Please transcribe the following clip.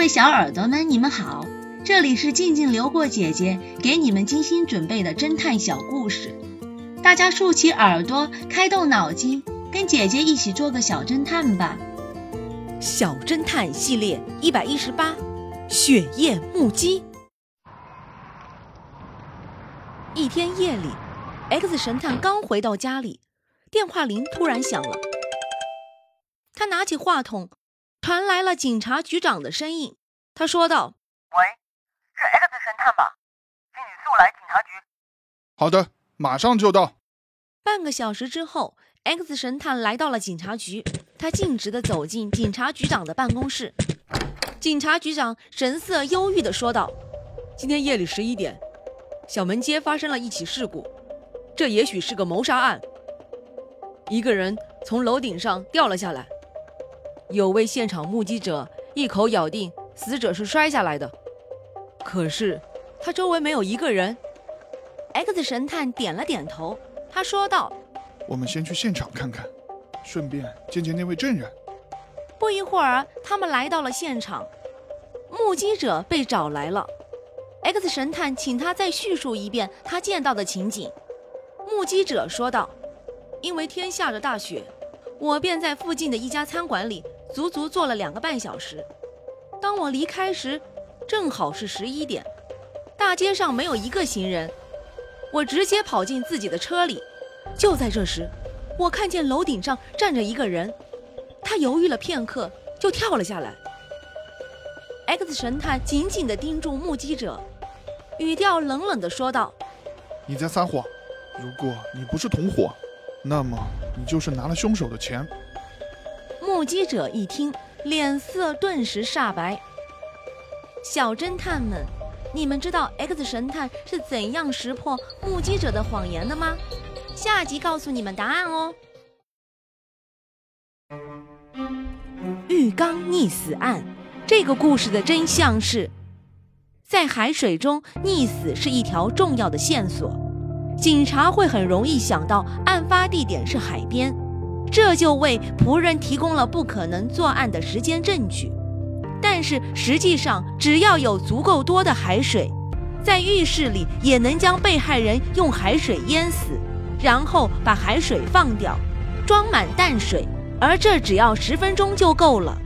各位小耳朵们，你们好，这里是静静流过姐姐给你们精心准备的侦探小故事，大家竖起耳朵，开动脑筋，跟姐姐一起做个小侦探吧。小侦探系列一百一十八，血液目击。一天夜里，X 神探刚回到家里，电话铃突然响了。他拿起话筒。传来了警察局长的声音，他说道：“喂，是 X 神探吧？请你速来警察局。”“好的，马上就到。”半个小时之后，X 神探来到了警察局，他径直地走进警察局长的办公室。警察局长神色忧郁地说道：“今天夜里十一点，小门街发生了一起事故，这也许是个谋杀案。一个人从楼顶上掉了下来。”有位现场目击者一口咬定死者是摔下来的，可是他周围没有一个人。X 神探点了点头，他说道：“我们先去现场看看，顺便见见那位证人。”不一会儿，他们来到了现场，目击者被找来了。X 神探请他再叙述一遍他见到的情景。目击者说道：“因为天下着大雪，我便在附近的一家餐馆里。”足足坐了两个半小时。当我离开时，正好是十一点，大街上没有一个行人。我直接跑进自己的车里。就在这时，我看见楼顶上站着一个人，他犹豫了片刻，就跳了下来。X 神探紧紧地盯住目击者，语调冷冷地说道：“你在撒谎。如果你不是同伙，那么你就是拿了凶手的钱。”目击者一听，脸色顿时煞白。小侦探们，你们知道 X 神探是怎样识破目击者的谎言的吗？下集告诉你们答案哦。浴缸溺死案，这个故事的真相是，在海水中溺死是一条重要的线索，警察会很容易想到案发地点是海边。这就为仆人提供了不可能作案的时间证据，但是实际上，只要有足够多的海水，在浴室里也能将被害人用海水淹死，然后把海水放掉，装满淡水，而这只要十分钟就够了。